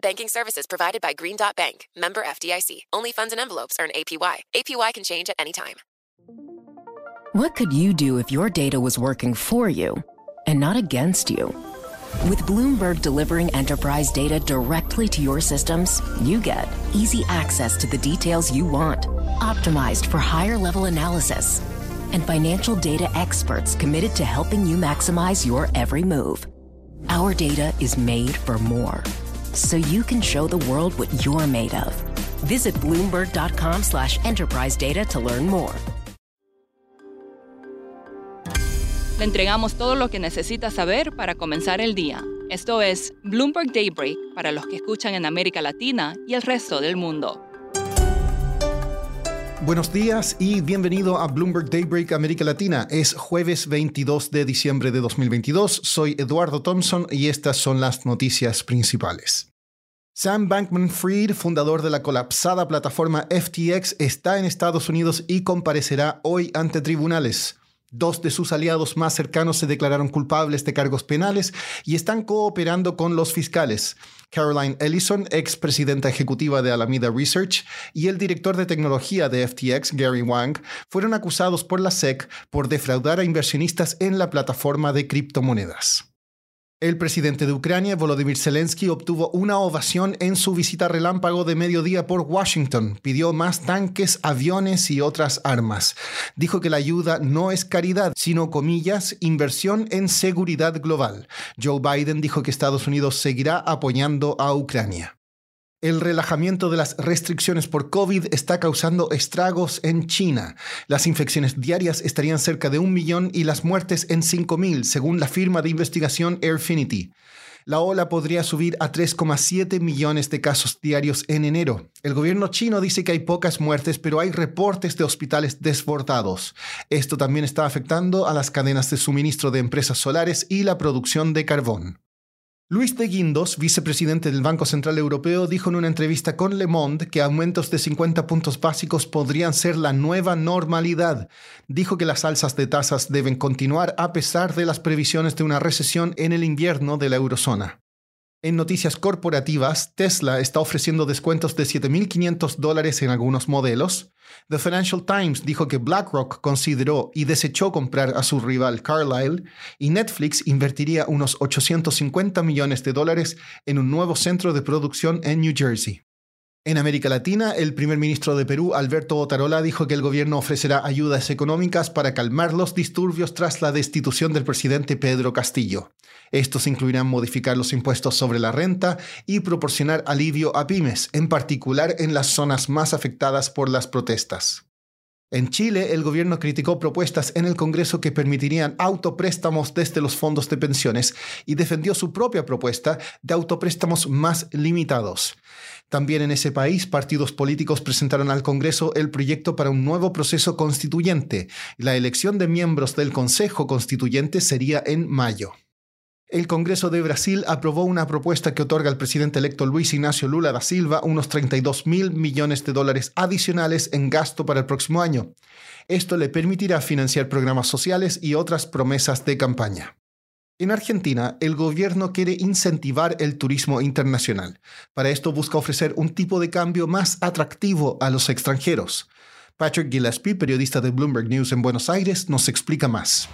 Banking services provided by Green Dot Bank, member FDIC. Only funds and envelopes earn APY. APY can change at any time. What could you do if your data was working for you and not against you? With Bloomberg delivering enterprise data directly to your systems, you get easy access to the details you want, optimized for higher level analysis, and financial data experts committed to helping you maximize your every move. Our data is made for more, so you can show the world what you're made of. Visit Bloomberg.com slash enterprise data to learn more. Le entregamos todo lo que necesita saber para comenzar el día. Esto es Bloomberg Daybreak para los que escuchan en América Latina y el resto del mundo. Buenos días y bienvenido a Bloomberg Daybreak América Latina. Es jueves 22 de diciembre de 2022. Soy Eduardo Thompson y estas son las noticias principales. Sam Bankman Fried, fundador de la colapsada plataforma FTX, está en Estados Unidos y comparecerá hoy ante tribunales. Dos de sus aliados más cercanos se declararon culpables de cargos penales y están cooperando con los fiscales. Caroline Ellison, ex presidenta ejecutiva de Alameda Research, y el director de tecnología de FTX, Gary Wang, fueron acusados por la SEC por defraudar a inversionistas en la plataforma de criptomonedas. El presidente de Ucrania, Volodymyr Zelensky, obtuvo una ovación en su visita relámpago de mediodía por Washington. Pidió más tanques, aviones y otras armas. Dijo que la ayuda no es caridad, sino, comillas, inversión en seguridad global. Joe Biden dijo que Estados Unidos seguirá apoyando a Ucrania. El relajamiento de las restricciones por COVID está causando estragos en China. Las infecciones diarias estarían cerca de un millón y las muertes en 5.000, según la firma de investigación Airfinity. La ola podría subir a 3,7 millones de casos diarios en enero. El gobierno chino dice que hay pocas muertes, pero hay reportes de hospitales desbordados. Esto también está afectando a las cadenas de suministro de empresas solares y la producción de carbón. Luis de Guindos, vicepresidente del Banco Central Europeo, dijo en una entrevista con Le Monde que aumentos de 50 puntos básicos podrían ser la nueva normalidad. Dijo que las alzas de tasas deben continuar a pesar de las previsiones de una recesión en el invierno de la eurozona. En noticias corporativas, Tesla está ofreciendo descuentos de 7.500 dólares en algunos modelos. The Financial Times dijo que BlackRock consideró y desechó comprar a su rival Carlyle y Netflix invertiría unos 850 millones de dólares en un nuevo centro de producción en New Jersey. En América Latina, el primer ministro de Perú, Alberto Otarola, dijo que el gobierno ofrecerá ayudas económicas para calmar los disturbios tras la destitución del presidente Pedro Castillo. Estos incluirán modificar los impuestos sobre la renta y proporcionar alivio a pymes, en particular en las zonas más afectadas por las protestas. En Chile, el gobierno criticó propuestas en el Congreso que permitirían autopréstamos desde los fondos de pensiones y defendió su propia propuesta de autopréstamos más limitados. También en ese país, partidos políticos presentaron al Congreso el proyecto para un nuevo proceso constituyente. La elección de miembros del Consejo Constituyente sería en mayo. El Congreso de Brasil aprobó una propuesta que otorga al presidente electo Luis Ignacio Lula da Silva unos 32 mil millones de dólares adicionales en gasto para el próximo año. Esto le permitirá financiar programas sociales y otras promesas de campaña. En Argentina, el gobierno quiere incentivar el turismo internacional. Para esto busca ofrecer un tipo de cambio más atractivo a los extranjeros. Patrick Gillespie, periodista de Bloomberg News en Buenos Aires, nos explica más.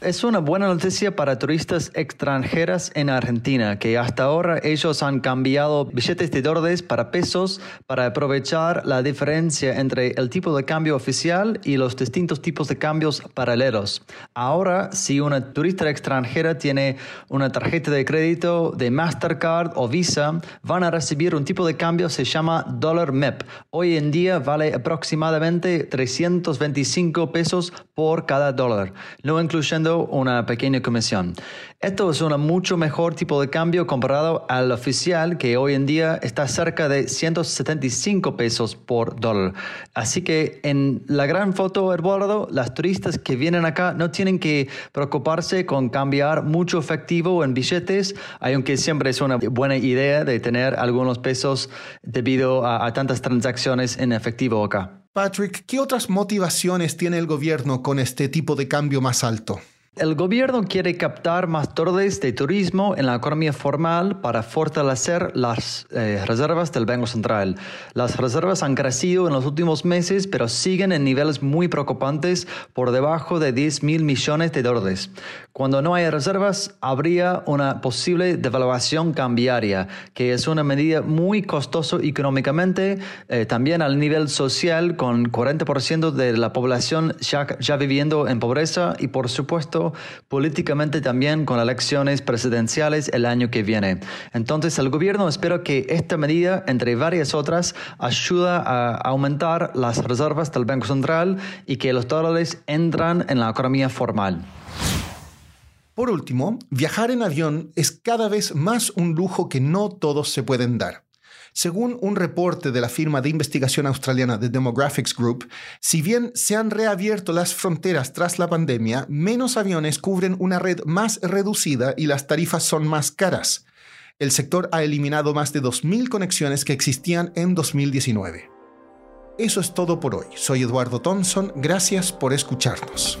Es una buena noticia para turistas extranjeras en Argentina, que hasta ahora ellos han cambiado billetes de dólares para pesos para aprovechar la diferencia entre el tipo de cambio oficial y los distintos tipos de cambios paralelos. Ahora, si una turista extranjera tiene una tarjeta de crédito de Mastercard o Visa, van a recibir un tipo de cambio que se llama dólar MEP. Hoy en día vale aproximadamente 325 pesos por cada dólar, no incluyendo una pequeña comisión. Esto es un mucho mejor tipo de cambio comparado al oficial que hoy en día está cerca de 175 pesos por dólar. Así que en la gran foto, Eduardo, las turistas que vienen acá no tienen que preocuparse con cambiar mucho efectivo en billetes, aunque siempre es una buena idea de tener algunos pesos debido a, a tantas transacciones en efectivo acá. Patrick, ¿qué otras motivaciones tiene el gobierno con este tipo de cambio más alto? El gobierno quiere captar más dólares de turismo en la economía formal para fortalecer las eh, reservas del Banco Central. Las reservas han crecido en los últimos meses, pero siguen en niveles muy preocupantes por debajo de 10 mil millones de dólares. Cuando no hay reservas, habría una posible devaluación cambiaria, que es una medida muy costosa económicamente, eh, también al nivel social, con 40% de la población ya, ya viviendo en pobreza y, por supuesto, políticamente también con elecciones presidenciales el año que viene. Entonces el gobierno espera que esta medida, entre varias otras, ayuda a aumentar las reservas del Banco Central y que los dólares entran en la economía formal. Por último, viajar en avión es cada vez más un lujo que no todos se pueden dar. Según un reporte de la firma de investigación australiana The Demographics Group, si bien se han reabierto las fronteras tras la pandemia, menos aviones cubren una red más reducida y las tarifas son más caras. El sector ha eliminado más de 2.000 conexiones que existían en 2019. Eso es todo por hoy. Soy Eduardo Thompson. Gracias por escucharnos.